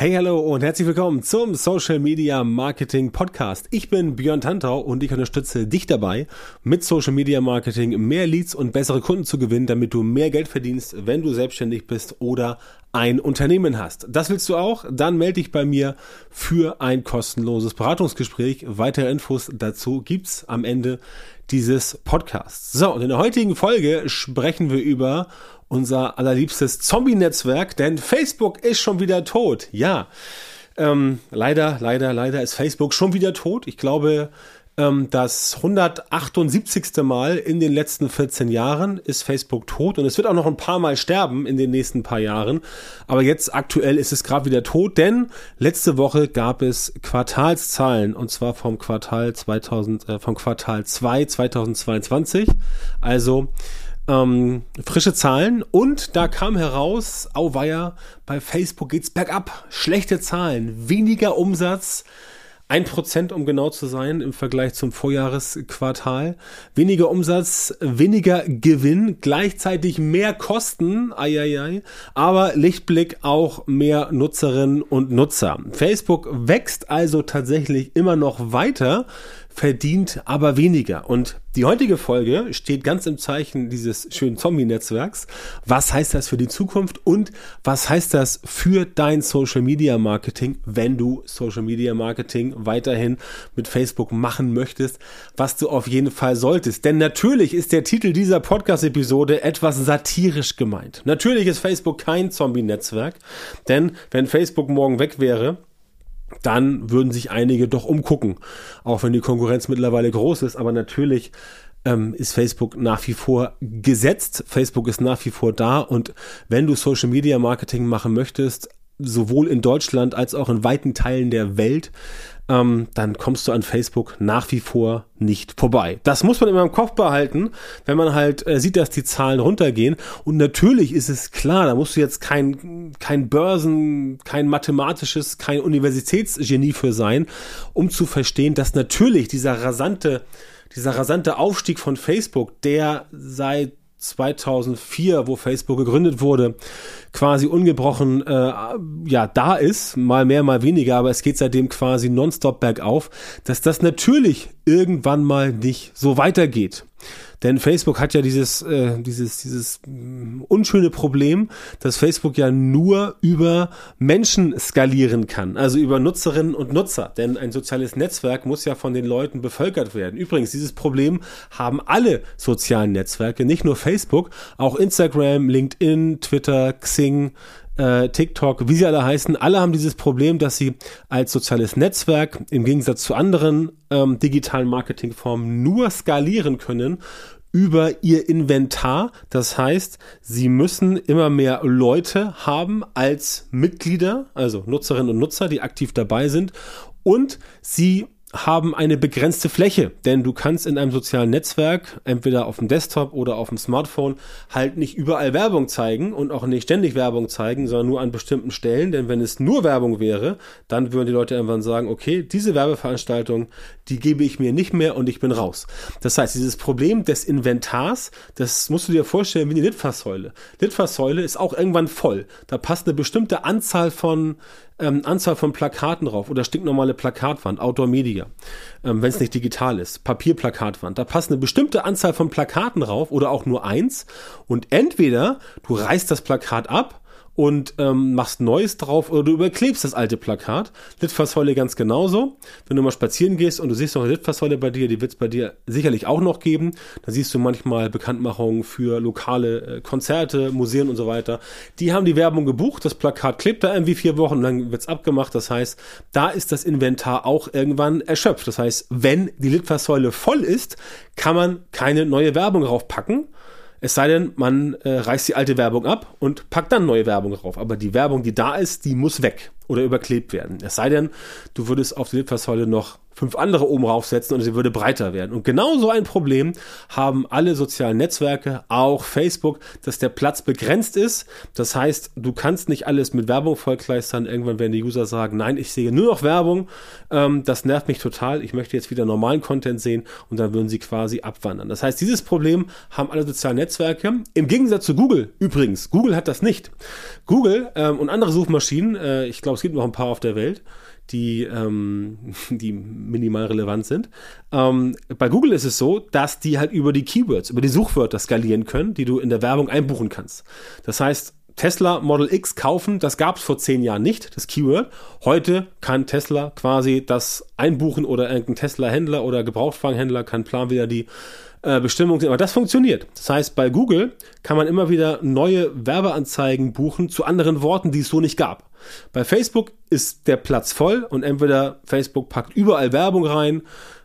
Hey, hallo und herzlich willkommen zum Social Media Marketing Podcast. Ich bin Björn Tantau und ich unterstütze dich dabei, mit Social Media Marketing mehr Leads und bessere Kunden zu gewinnen, damit du mehr Geld verdienst, wenn du selbstständig bist oder ein Unternehmen hast. Das willst du auch? Dann melde dich bei mir für ein kostenloses Beratungsgespräch. Weitere Infos dazu gibt's am Ende dieses Podcasts. So, und in der heutigen Folge sprechen wir über unser allerliebstes Zombie-Netzwerk, denn Facebook ist schon wieder tot. Ja, ähm, leider, leider, leider ist Facebook schon wieder tot. Ich glaube, ähm, das 178. Mal in den letzten 14 Jahren ist Facebook tot und es wird auch noch ein paar Mal sterben in den nächsten paar Jahren. Aber jetzt aktuell ist es gerade wieder tot, denn letzte Woche gab es Quartalszahlen und zwar vom Quartal 2000, äh, vom Quartal 2 2022. Also ähm, frische Zahlen und da kam heraus, auweia, bei Facebook geht's bergab. Schlechte Zahlen, weniger Umsatz, ein Prozent, um genau zu sein, im Vergleich zum Vorjahresquartal. Weniger Umsatz, weniger Gewinn, gleichzeitig mehr Kosten, ai, ai, ai, aber Lichtblick auch mehr Nutzerinnen und Nutzer. Facebook wächst also tatsächlich immer noch weiter verdient aber weniger. Und die heutige Folge steht ganz im Zeichen dieses schönen Zombie-Netzwerks. Was heißt das für die Zukunft und was heißt das für dein Social Media Marketing, wenn du Social Media Marketing weiterhin mit Facebook machen möchtest, was du auf jeden Fall solltest. Denn natürlich ist der Titel dieser Podcast-Episode etwas satirisch gemeint. Natürlich ist Facebook kein Zombie-Netzwerk, denn wenn Facebook morgen weg wäre, dann würden sich einige doch umgucken. Auch wenn die Konkurrenz mittlerweile groß ist, aber natürlich ähm, ist Facebook nach wie vor gesetzt. Facebook ist nach wie vor da und wenn du Social Media Marketing machen möchtest, sowohl in Deutschland als auch in weiten Teilen der Welt, ähm, dann kommst du an Facebook nach wie vor nicht vorbei. Das muss man immer im Kopf behalten, wenn man halt äh, sieht, dass die Zahlen runtergehen. Und natürlich ist es klar, da musst du jetzt kein, kein Börsen, kein mathematisches, kein Universitätsgenie für sein, um zu verstehen, dass natürlich dieser rasante dieser rasante Aufstieg von Facebook, der seit 2004, wo Facebook gegründet wurde, quasi ungebrochen äh, ja da ist, mal mehr, mal weniger, aber es geht seitdem quasi nonstop bergauf, dass das natürlich irgendwann mal nicht so weitergeht. Denn Facebook hat ja dieses, äh, dieses, dieses mm, unschöne Problem, dass Facebook ja nur über Menschen skalieren kann, also über Nutzerinnen und Nutzer. Denn ein soziales Netzwerk muss ja von den Leuten bevölkert werden. Übrigens, dieses Problem haben alle sozialen Netzwerke, nicht nur Facebook, auch Instagram, LinkedIn, Twitter, Xing, äh, TikTok, wie sie alle heißen, alle haben dieses Problem, dass sie als soziales Netzwerk im Gegensatz zu anderen ähm, digitalen Marketingformen nur skalieren können über ihr Inventar. Das heißt, sie müssen immer mehr Leute haben als Mitglieder, also Nutzerinnen und Nutzer, die aktiv dabei sind. Und sie haben eine begrenzte Fläche, denn du kannst in einem sozialen Netzwerk, entweder auf dem Desktop oder auf dem Smartphone, halt nicht überall Werbung zeigen und auch nicht ständig Werbung zeigen, sondern nur an bestimmten Stellen, denn wenn es nur Werbung wäre, dann würden die Leute irgendwann sagen, okay, diese Werbeveranstaltung, die gebe ich mir nicht mehr und ich bin raus. Das heißt, dieses Problem des Inventars, das musst du dir vorstellen wie eine Litfaßsäule. Litfaßsäule ist auch irgendwann voll. Da passt eine bestimmte Anzahl von ähm, Anzahl von Plakaten drauf oder stinknormale Plakatwand, Outdoor Media, ähm, wenn es nicht digital ist, Papierplakatwand, da passt eine bestimmte Anzahl von Plakaten drauf oder auch nur eins. Und entweder du reißt das Plakat ab und ähm, machst Neues drauf oder du überklebst das alte Plakat. Litfaßsäule ganz genauso. Wenn du mal spazieren gehst und du siehst noch eine Litfaßsäule bei dir, die wird es bei dir sicherlich auch noch geben. Da siehst du manchmal Bekanntmachungen für lokale äh, Konzerte, Museen und so weiter. Die haben die Werbung gebucht, das Plakat klebt da irgendwie vier Wochen und dann wird's abgemacht. Das heißt, da ist das Inventar auch irgendwann erschöpft. Das heißt, wenn die Litfaßsäule voll ist, kann man keine neue Werbung draufpacken es sei denn, man äh, reißt die alte Werbung ab und packt dann neue Werbung drauf. Aber die Werbung, die da ist, die muss weg oder überklebt werden. Es sei denn, du würdest auf die Litfaßsäule noch fünf andere oben raufsetzen und sie würde breiter werden. Und genau so ein Problem haben alle sozialen Netzwerke, auch Facebook, dass der Platz begrenzt ist. Das heißt, du kannst nicht alles mit Werbung vollkleistern. Irgendwann werden die User sagen, nein, ich sehe nur noch Werbung. Ähm, das nervt mich total. Ich möchte jetzt wieder normalen Content sehen und dann würden sie quasi abwandern. Das heißt, dieses Problem haben alle sozialen Netzwerke. Im Gegensatz zu Google übrigens. Google hat das nicht. Google ähm, und andere Suchmaschinen, äh, ich glaube, es gibt noch ein paar auf der Welt, die, ähm, die minimal relevant sind. Ähm, bei Google ist es so, dass die halt über die Keywords, über die Suchwörter skalieren können, die du in der Werbung einbuchen kannst. Das heißt, Tesla Model X kaufen, das gab es vor zehn Jahren nicht, das Keyword. Heute kann Tesla quasi das einbuchen oder irgendein Tesla-Händler oder Gebrauchtwagenhändler kann plan wieder die äh, Bestimmungen Aber das funktioniert. Das heißt, bei Google kann man immer wieder neue Werbeanzeigen buchen zu anderen Worten, die es so nicht gab. Bei Facebook ist der Platz voll und entweder Facebook packt überall Werbung rein,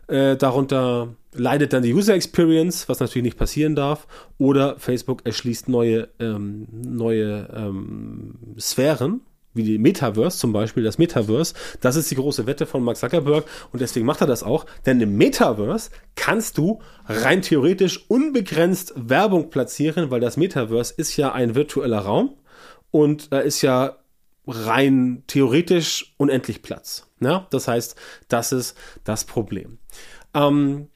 äh, darunter leidet dann die User Experience, was natürlich nicht passieren darf, oder Facebook erschließt neue, ähm, neue ähm, Sphären, wie die Metaverse zum Beispiel, das Metaverse, das ist die große Wette von Mark Zuckerberg und deswegen macht er das auch, denn im Metaverse kannst du rein theoretisch unbegrenzt Werbung platzieren, weil das Metaverse ist ja ein virtueller Raum und da ist ja rein theoretisch unendlich Platz. Ja? Das heißt, das ist das Problem. Ähm,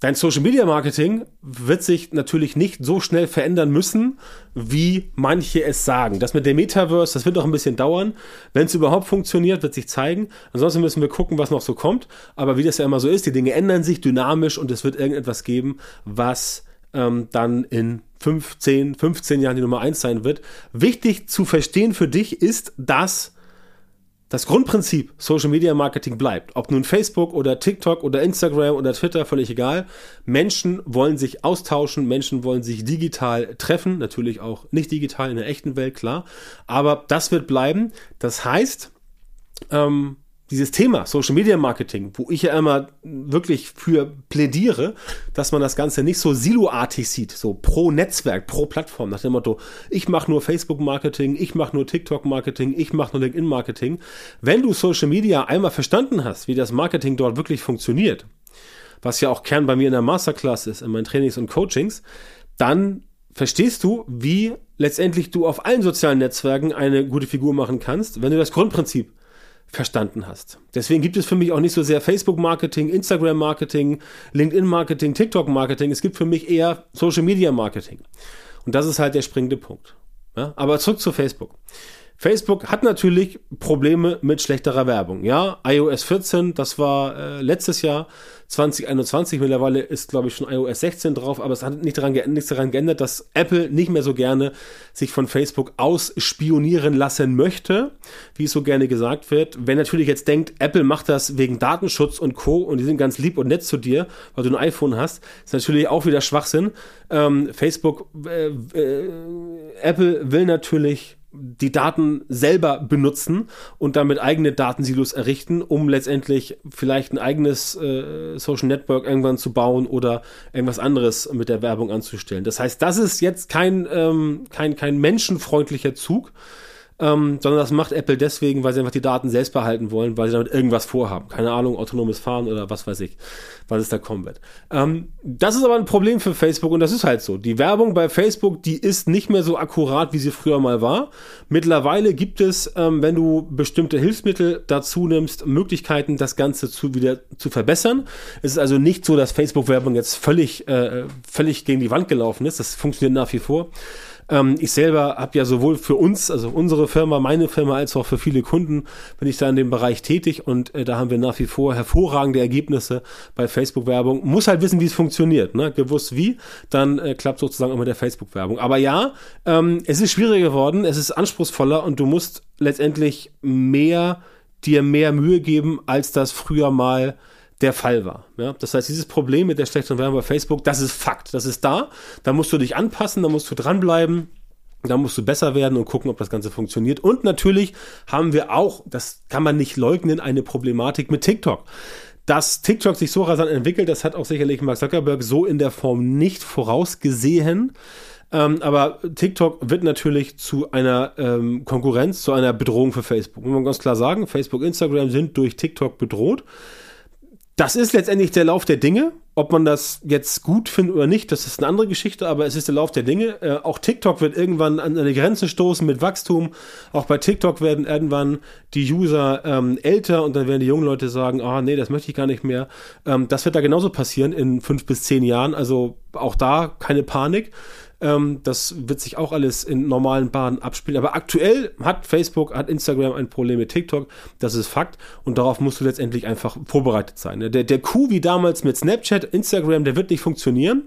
Dein Social Media Marketing wird sich natürlich nicht so schnell verändern müssen, wie manche es sagen. Das mit dem Metaverse, das wird noch ein bisschen dauern. Wenn es überhaupt funktioniert, wird sich zeigen. Ansonsten müssen wir gucken, was noch so kommt. Aber wie das ja immer so ist, die Dinge ändern sich dynamisch und es wird irgendetwas geben, was ähm, dann in 15, 15 Jahren die Nummer 1 sein wird. Wichtig zu verstehen für dich ist, dass das Grundprinzip Social Media Marketing bleibt. Ob nun Facebook oder TikTok oder Instagram oder Twitter, völlig egal. Menschen wollen sich austauschen, Menschen wollen sich digital treffen, natürlich auch nicht digital in der echten Welt, klar. Aber das wird bleiben. Das heißt, ähm, dieses Thema Social Media Marketing, wo ich ja immer wirklich für plädiere, dass man das Ganze nicht so siloartig sieht, so pro Netzwerk, pro Plattform, nach dem Motto, ich mache nur Facebook Marketing, ich mache nur TikTok Marketing, ich mache nur LinkedIn Marketing. Wenn du Social Media einmal verstanden hast, wie das Marketing dort wirklich funktioniert, was ja auch Kern bei mir in der Masterclass ist, in meinen Trainings und Coachings, dann verstehst du, wie letztendlich du auf allen sozialen Netzwerken eine gute Figur machen kannst, wenn du das Grundprinzip verstanden hast. Deswegen gibt es für mich auch nicht so sehr Facebook-Marketing, Instagram-Marketing, LinkedIn-Marketing, TikTok-Marketing. Es gibt für mich eher Social-Media-Marketing. Und das ist halt der springende Punkt. Ja? Aber zurück zu Facebook. Facebook hat natürlich Probleme mit schlechterer Werbung. Ja, iOS 14, das war äh, letztes Jahr 2021. Mittlerweile ist, glaube ich, schon iOS 16 drauf, aber es hat nicht daran, nichts daran geändert, dass Apple nicht mehr so gerne sich von Facebook ausspionieren lassen möchte, wie es so gerne gesagt wird. Wer natürlich jetzt denkt, Apple macht das wegen Datenschutz und Co. und die sind ganz lieb und nett zu dir, weil du ein iPhone hast, ist natürlich auch wieder Schwachsinn. Ähm, Facebook, äh, äh, Apple will natürlich die Daten selber benutzen und damit eigene Datensilos errichten, um letztendlich vielleicht ein eigenes äh, Social Network irgendwann zu bauen oder irgendwas anderes mit der Werbung anzustellen. Das heißt, das ist jetzt kein, ähm, kein, kein menschenfreundlicher Zug, ähm, sondern das macht Apple deswegen, weil sie einfach die Daten selbst behalten wollen, weil sie damit irgendwas vorhaben. Keine Ahnung, autonomes Fahren oder was weiß ich, was es da kommen wird. Ähm, das ist aber ein Problem für Facebook und das ist halt so. Die Werbung bei Facebook, die ist nicht mehr so akkurat, wie sie früher mal war. Mittlerweile gibt es, ähm, wenn du bestimmte Hilfsmittel dazu nimmst, Möglichkeiten, das Ganze zu wieder zu verbessern. Es ist also nicht so, dass Facebook-Werbung jetzt völlig, äh, völlig gegen die Wand gelaufen ist. Das funktioniert nach wie vor. Ähm, ich selber habe ja sowohl für uns, also unsere Firma, meine Firma, als auch für viele Kunden bin ich da in dem Bereich tätig und äh, da haben wir nach wie vor hervorragende Ergebnisse bei Facebook-Werbung. Muss halt wissen, wie es funktioniert. Ne? Gewusst wie, dann äh, klappt sozusagen auch mit der Facebook-Werbung. Aber ja, ähm, es ist schwieriger geworden, es ist anspruchsvoller und du musst letztendlich mehr dir mehr Mühe geben, als das früher mal der Fall war. Ja? Das heißt, dieses Problem mit der schlechten Werbung bei Facebook, das ist Fakt. Das ist da. Da musst du dich anpassen, da musst du dranbleiben. Da musst du besser werden und gucken, ob das Ganze funktioniert. Und natürlich haben wir auch, das kann man nicht leugnen, eine Problematik mit TikTok. Dass TikTok sich so rasant entwickelt, das hat auch sicherlich Mark Zuckerberg so in der Form nicht vorausgesehen. Ähm, aber TikTok wird natürlich zu einer ähm, Konkurrenz, zu einer Bedrohung für Facebook. Muss man ganz klar sagen, Facebook, Instagram sind durch TikTok bedroht. Das ist letztendlich der Lauf der Dinge. Ob man das jetzt gut findet oder nicht, das ist eine andere Geschichte, aber es ist der Lauf der Dinge. Äh, auch TikTok wird irgendwann an eine Grenze stoßen mit Wachstum. Auch bei TikTok werden irgendwann die User ähm, älter und dann werden die jungen Leute sagen, ah oh, nee, das möchte ich gar nicht mehr. Ähm, das wird da genauso passieren in fünf bis zehn Jahren. Also auch da keine Panik. Ähm, das wird sich auch alles in normalen Bahnen abspielen. Aber aktuell hat Facebook, hat Instagram ein Problem mit TikTok. Das ist Fakt. Und darauf musst du letztendlich einfach vorbereitet sein. Der, der Coup wie damals mit Snapchat, Instagram, der wird nicht funktionieren.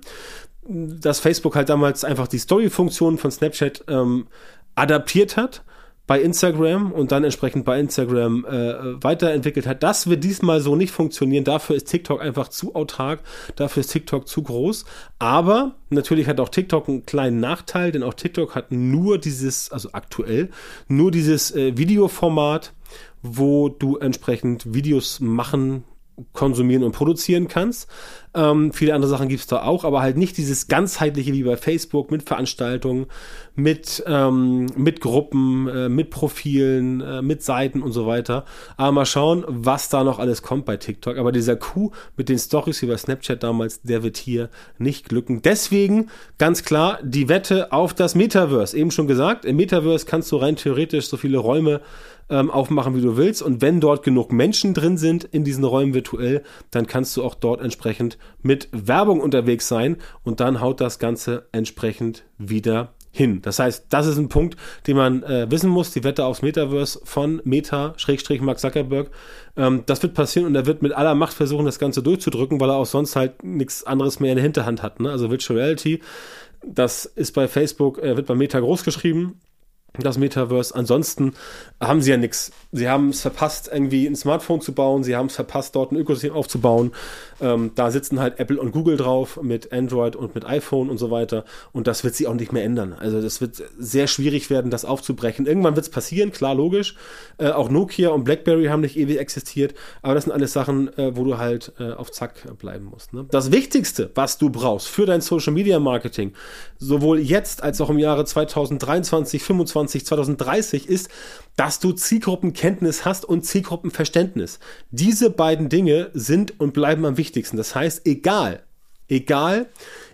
Dass Facebook halt damals einfach die Story-Funktion von Snapchat ähm, adaptiert hat bei Instagram und dann entsprechend bei Instagram äh, weiterentwickelt hat. Das wird diesmal so nicht funktionieren. Dafür ist TikTok einfach zu autark, dafür ist TikTok zu groß. Aber natürlich hat auch TikTok einen kleinen Nachteil, denn auch TikTok hat nur dieses, also aktuell, nur dieses äh, Videoformat, wo du entsprechend Videos machen konsumieren und produzieren kannst. Ähm, viele andere Sachen gibt es da auch, aber halt nicht dieses ganzheitliche wie bei Facebook mit Veranstaltungen, mit, ähm, mit Gruppen, äh, mit Profilen, äh, mit Seiten und so weiter. Aber mal schauen, was da noch alles kommt bei TikTok. Aber dieser Coup mit den Stories wie bei Snapchat damals, der wird hier nicht glücken. Deswegen ganz klar die Wette auf das Metaverse. Eben schon gesagt, im Metaverse kannst du rein theoretisch so viele Räume ähm, aufmachen, wie du willst. Und wenn dort genug Menschen drin sind in diesen Räumen virtuell, dann kannst du auch dort entsprechend mit Werbung unterwegs sein und dann haut das Ganze entsprechend wieder hin. Das heißt, das ist ein Punkt, den man äh, wissen muss. Die Wette aufs Metaverse von Meta, Schrägstrich Mark Zuckerberg. Ähm, das wird passieren und er wird mit aller Macht versuchen, das Ganze durchzudrücken, weil er auch sonst halt nichts anderes mehr in der Hinterhand hat. Ne? Also Virtual Reality, das ist bei Facebook, äh, wird bei Meta groß geschrieben das Metaverse. Ansonsten haben sie ja nichts. Sie haben es verpasst, irgendwie ein Smartphone zu bauen. Sie haben es verpasst, dort ein Ökosystem aufzubauen. Ähm, da sitzen halt Apple und Google drauf mit Android und mit iPhone und so weiter. Und das wird sich auch nicht mehr ändern. Also das wird sehr schwierig werden, das aufzubrechen. Irgendwann wird es passieren, klar, logisch. Äh, auch Nokia und BlackBerry haben nicht ewig existiert. Aber das sind alles Sachen, äh, wo du halt äh, auf Zack bleiben musst. Ne? Das Wichtigste, was du brauchst für dein Social Media Marketing, sowohl jetzt als auch im Jahre 2023, 2025, 2020, 2030 ist, dass du Zielgruppenkenntnis hast und Zielgruppenverständnis. Diese beiden Dinge sind und bleiben am wichtigsten. Das heißt, egal, egal,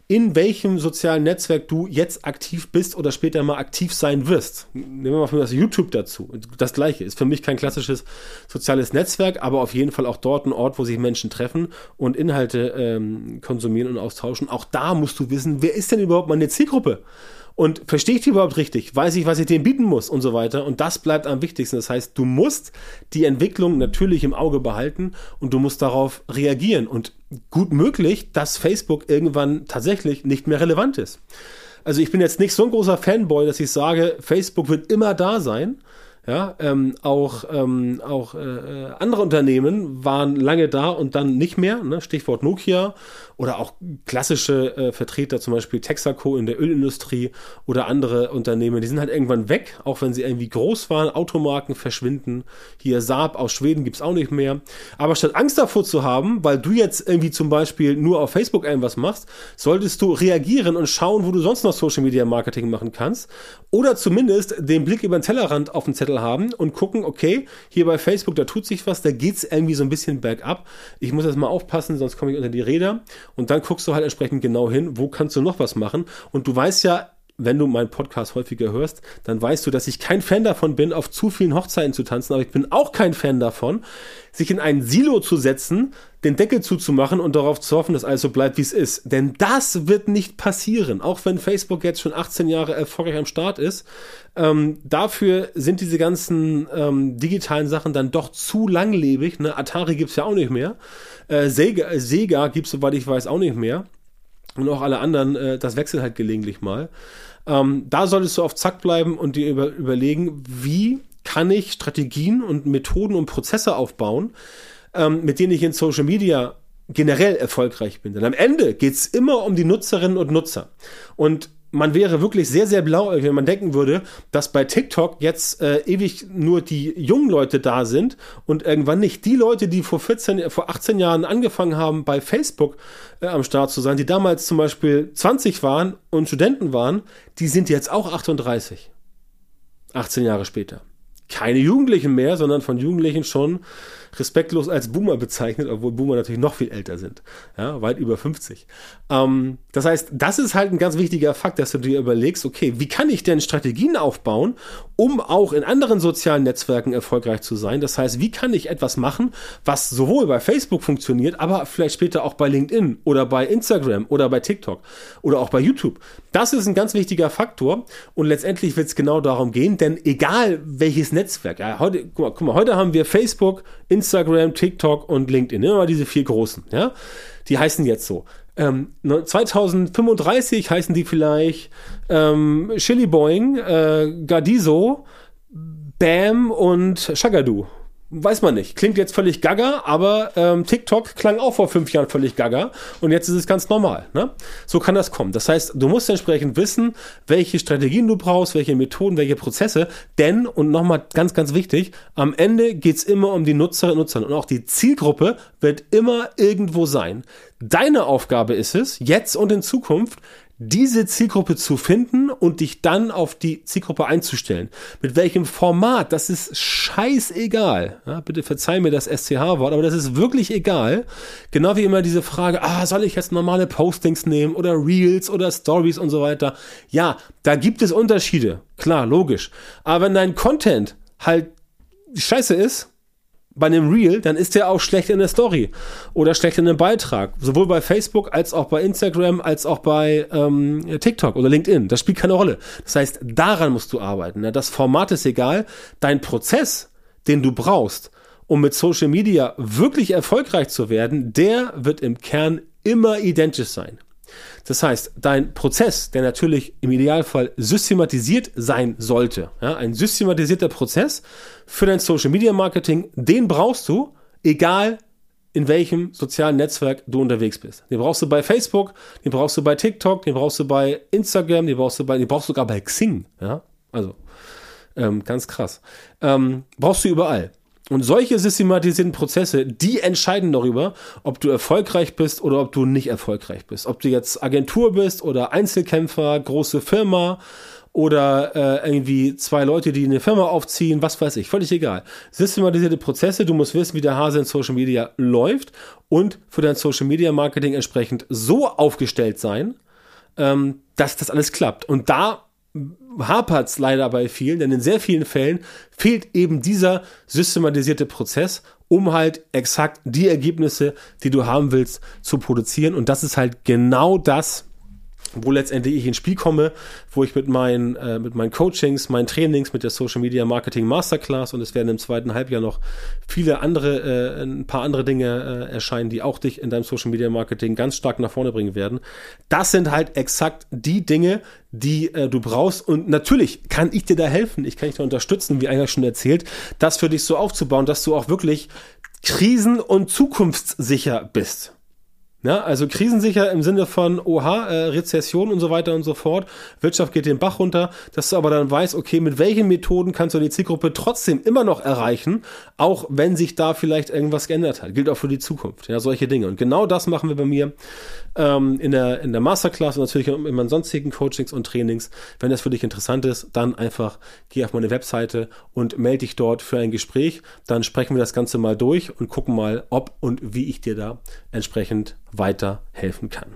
in welchem sozialen Netzwerk du jetzt aktiv bist oder später mal aktiv sein wirst. Nehmen wir mal das YouTube dazu. Das gleiche ist für mich kein klassisches soziales Netzwerk, aber auf jeden Fall auch dort ein Ort, wo sich Menschen treffen und Inhalte ähm, konsumieren und austauschen. Auch da musst du wissen, wer ist denn überhaupt meine Zielgruppe? Und verstehe ich die überhaupt richtig? Weiß ich, was ich denen bieten muss und so weiter? Und das bleibt am wichtigsten. Das heißt, du musst die Entwicklung natürlich im Auge behalten und du musst darauf reagieren. Und gut möglich, dass Facebook irgendwann tatsächlich nicht mehr relevant ist. Also ich bin jetzt nicht so ein großer Fanboy, dass ich sage, Facebook wird immer da sein. Ja, ähm, auch ähm, auch äh, äh andere Unternehmen waren lange da und dann nicht mehr. Ne? Stichwort Nokia oder auch klassische äh, Vertreter, zum Beispiel Texaco in der Ölindustrie oder andere Unternehmen, die sind halt irgendwann weg, auch wenn sie irgendwie groß waren. Automarken verschwinden. Hier Saab aus Schweden gibt's auch nicht mehr. Aber statt Angst davor zu haben, weil du jetzt irgendwie zum Beispiel nur auf Facebook irgendwas machst, solltest du reagieren und schauen, wo du sonst noch Social Media Marketing machen kannst. Oder zumindest den Blick über den Tellerrand auf den Zettel haben und gucken, okay, hier bei Facebook, da tut sich was, da geht's irgendwie so ein bisschen bergab. Ich muss jetzt mal aufpassen, sonst komme ich unter die Räder. Und dann guckst du halt entsprechend genau hin, wo kannst du noch was machen. Und du weißt ja, wenn du meinen Podcast häufiger hörst, dann weißt du, dass ich kein Fan davon bin, auf zu vielen Hochzeiten zu tanzen, aber ich bin auch kein Fan davon, sich in ein Silo zu setzen, den Deckel zuzumachen und darauf zu hoffen, dass alles so bleibt, wie es ist. Denn das wird nicht passieren, auch wenn Facebook jetzt schon 18 Jahre erfolgreich am Start ist. Ähm, dafür sind diese ganzen ähm, digitalen Sachen dann doch zu langlebig. Ne? Atari gibt's ja auch nicht mehr. Äh, Sega, Sega gibt's, soweit ich weiß, auch nicht mehr und auch alle anderen, äh, das wechselt halt gelegentlich mal. Ähm, da solltest du auf Zack bleiben und dir über, überlegen, wie kann ich Strategien und Methoden und Prozesse aufbauen, ähm, mit denen ich in Social Media generell erfolgreich bin. Denn am Ende geht's immer um die Nutzerinnen und Nutzer. Und man wäre wirklich sehr, sehr blau, wenn man denken würde, dass bei TikTok jetzt äh, ewig nur die jungen Leute da sind und irgendwann nicht die Leute, die vor 14, vor 18 Jahren angefangen haben, bei Facebook äh, am Start zu sein, die damals zum Beispiel 20 waren und Studenten waren, die sind jetzt auch 38. 18 Jahre später. keine Jugendlichen mehr, sondern von Jugendlichen schon respektlos als Boomer bezeichnet, obwohl Boomer natürlich noch viel älter sind, ja, weit über 50. Ähm, das heißt, das ist halt ein ganz wichtiger Fakt, dass du dir überlegst, okay, wie kann ich denn Strategien aufbauen, um auch in anderen sozialen Netzwerken erfolgreich zu sein? Das heißt, wie kann ich etwas machen, was sowohl bei Facebook funktioniert, aber vielleicht später auch bei LinkedIn oder bei Instagram oder bei TikTok oder auch bei YouTube? Das ist ein ganz wichtiger Faktor und letztendlich wird es genau darum gehen, denn egal welches Netzwerk, ja, heute, guck mal, guck mal, heute haben wir Facebook, Instagram, TikTok und LinkedIn, immer diese vier großen, ja, die heißen jetzt so. Ähm, 2035 heißen die vielleicht ähm, Chili Boing, äh, Gardiso, Bam und Shagadu. Weiß man nicht. Klingt jetzt völlig gaga, aber ähm, TikTok klang auch vor fünf Jahren völlig gaga und jetzt ist es ganz normal. Ne? So kann das kommen. Das heißt, du musst entsprechend wissen, welche Strategien du brauchst, welche Methoden, welche Prozesse. Denn, und nochmal ganz, ganz wichtig, am Ende geht's immer um die Nutzerinnen und Nutzer und auch die Zielgruppe wird immer irgendwo sein. Deine Aufgabe ist es, jetzt und in Zukunft, diese Zielgruppe zu finden und dich dann auf die Zielgruppe einzustellen. Mit welchem Format, das ist scheißegal. Ja, bitte verzeih mir das SCH-Wort, aber das ist wirklich egal. Genau wie immer diese Frage, ah, soll ich jetzt normale Postings nehmen oder Reels oder Stories und so weiter. Ja, da gibt es Unterschiede. Klar, logisch. Aber wenn dein Content halt scheiße ist, bei einem Reel, dann ist der auch schlecht in der Story oder schlecht in einem Beitrag. Sowohl bei Facebook als auch bei Instagram als auch bei ähm, TikTok oder LinkedIn. Das spielt keine Rolle. Das heißt, daran musst du arbeiten. Ne? Das Format ist egal. Dein Prozess, den du brauchst, um mit Social Media wirklich erfolgreich zu werden, der wird im Kern immer identisch sein. Das heißt, dein Prozess, der natürlich im Idealfall systematisiert sein sollte, ja, ein systematisierter Prozess für dein Social Media Marketing, den brauchst du, egal in welchem sozialen Netzwerk du unterwegs bist. Den brauchst du bei Facebook, den brauchst du bei TikTok, den brauchst du bei Instagram, den brauchst du bei, den brauchst du sogar bei Xing, ja, also ähm, ganz krass. Ähm, brauchst du überall. Und solche systematisierten Prozesse, die entscheiden darüber, ob du erfolgreich bist oder ob du nicht erfolgreich bist. Ob du jetzt Agentur bist oder Einzelkämpfer, große Firma oder äh, irgendwie zwei Leute, die eine Firma aufziehen, was weiß ich, völlig egal. Systematisierte Prozesse, du musst wissen, wie der Hase in Social Media läuft und für dein Social Media Marketing entsprechend so aufgestellt sein, ähm, dass das alles klappt. Und da hapert es leider bei vielen, denn in sehr vielen Fällen fehlt eben dieser systematisierte Prozess, um halt exakt die Ergebnisse, die du haben willst, zu produzieren. Und das ist halt genau das, wo letztendlich ich ins Spiel komme, wo ich mit meinen, äh, mit meinen Coachings, meinen Trainings, mit der Social Media Marketing Masterclass und es werden im zweiten Halbjahr noch viele andere, äh, ein paar andere Dinge äh, erscheinen, die auch dich in deinem Social Media Marketing ganz stark nach vorne bringen werden. Das sind halt exakt die Dinge, die äh, du brauchst und natürlich kann ich dir da helfen, ich kann dich da unterstützen, wie eigentlich schon erzählt, das für dich so aufzubauen, dass du auch wirklich krisen- und zukunftssicher bist. Ja, also krisensicher im Sinne von, oha, äh, Rezession und so weiter und so fort, Wirtschaft geht den Bach runter, dass du aber dann weißt, okay, mit welchen Methoden kannst du die Zielgruppe trotzdem immer noch erreichen, auch wenn sich da vielleicht irgendwas geändert hat. Gilt auch für die Zukunft, ja, solche Dinge. Und genau das machen wir bei mir ähm, in, der, in der Masterclass und natürlich in meinen sonstigen Coachings und Trainings. Wenn das für dich interessant ist, dann einfach geh auf meine Webseite und melde dich dort für ein Gespräch. Dann sprechen wir das Ganze mal durch und gucken mal, ob und wie ich dir da entsprechend weiterhelfen kann.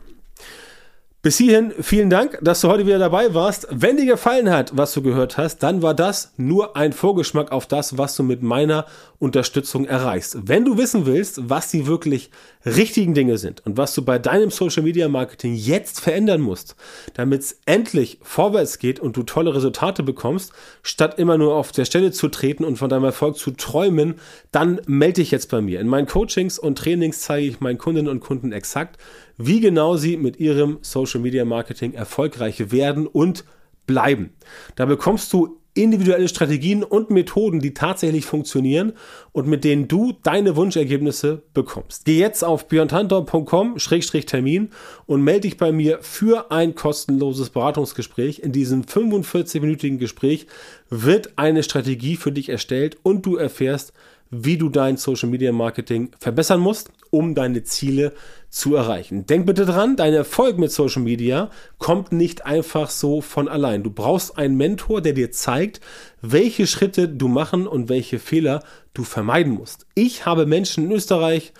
Bis hierhin vielen Dank, dass du heute wieder dabei warst. Wenn dir gefallen hat, was du gehört hast, dann war das nur ein Vorgeschmack auf das, was du mit meiner Unterstützung erreichst. Wenn du wissen willst, was die wirklich richtigen Dinge sind und was du bei deinem Social Media Marketing jetzt verändern musst, damit es endlich vorwärts geht und du tolle Resultate bekommst, statt immer nur auf der Stelle zu treten und von deinem Erfolg zu träumen, dann melde dich jetzt bei mir. In meinen Coachings und Trainings zeige ich meinen Kundinnen und Kunden exakt, wie genau sie mit ihrem Social Media Marketing erfolgreich werden und bleiben. Da bekommst du individuelle Strategien und Methoden, die tatsächlich funktionieren und mit denen du deine Wunschergebnisse bekommst. Geh jetzt auf björntantor.com-termin und melde dich bei mir für ein kostenloses Beratungsgespräch. In diesem 45-minütigen Gespräch wird eine Strategie für dich erstellt und du erfährst, wie du dein Social Media Marketing verbessern musst um deine Ziele zu erreichen. Denk bitte dran, dein Erfolg mit Social Media kommt nicht einfach so von allein. Du brauchst einen Mentor, der dir zeigt, welche Schritte du machen und welche Fehler du vermeiden musst. Ich habe Menschen in Österreich,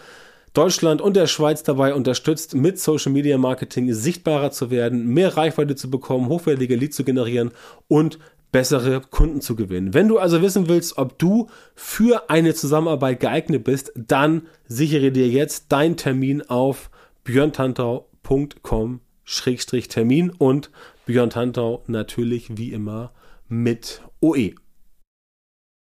Deutschland und der Schweiz dabei unterstützt, mit Social Media Marketing sichtbarer zu werden, mehr Reichweite zu bekommen, hochwertige Leads zu generieren und bessere Kunden zu gewinnen. Wenn du also wissen willst, ob du für eine Zusammenarbeit geeignet bist, dann sichere dir jetzt deinen Termin auf björntantau.com-termin und Björn Tantau natürlich wie immer mit OE.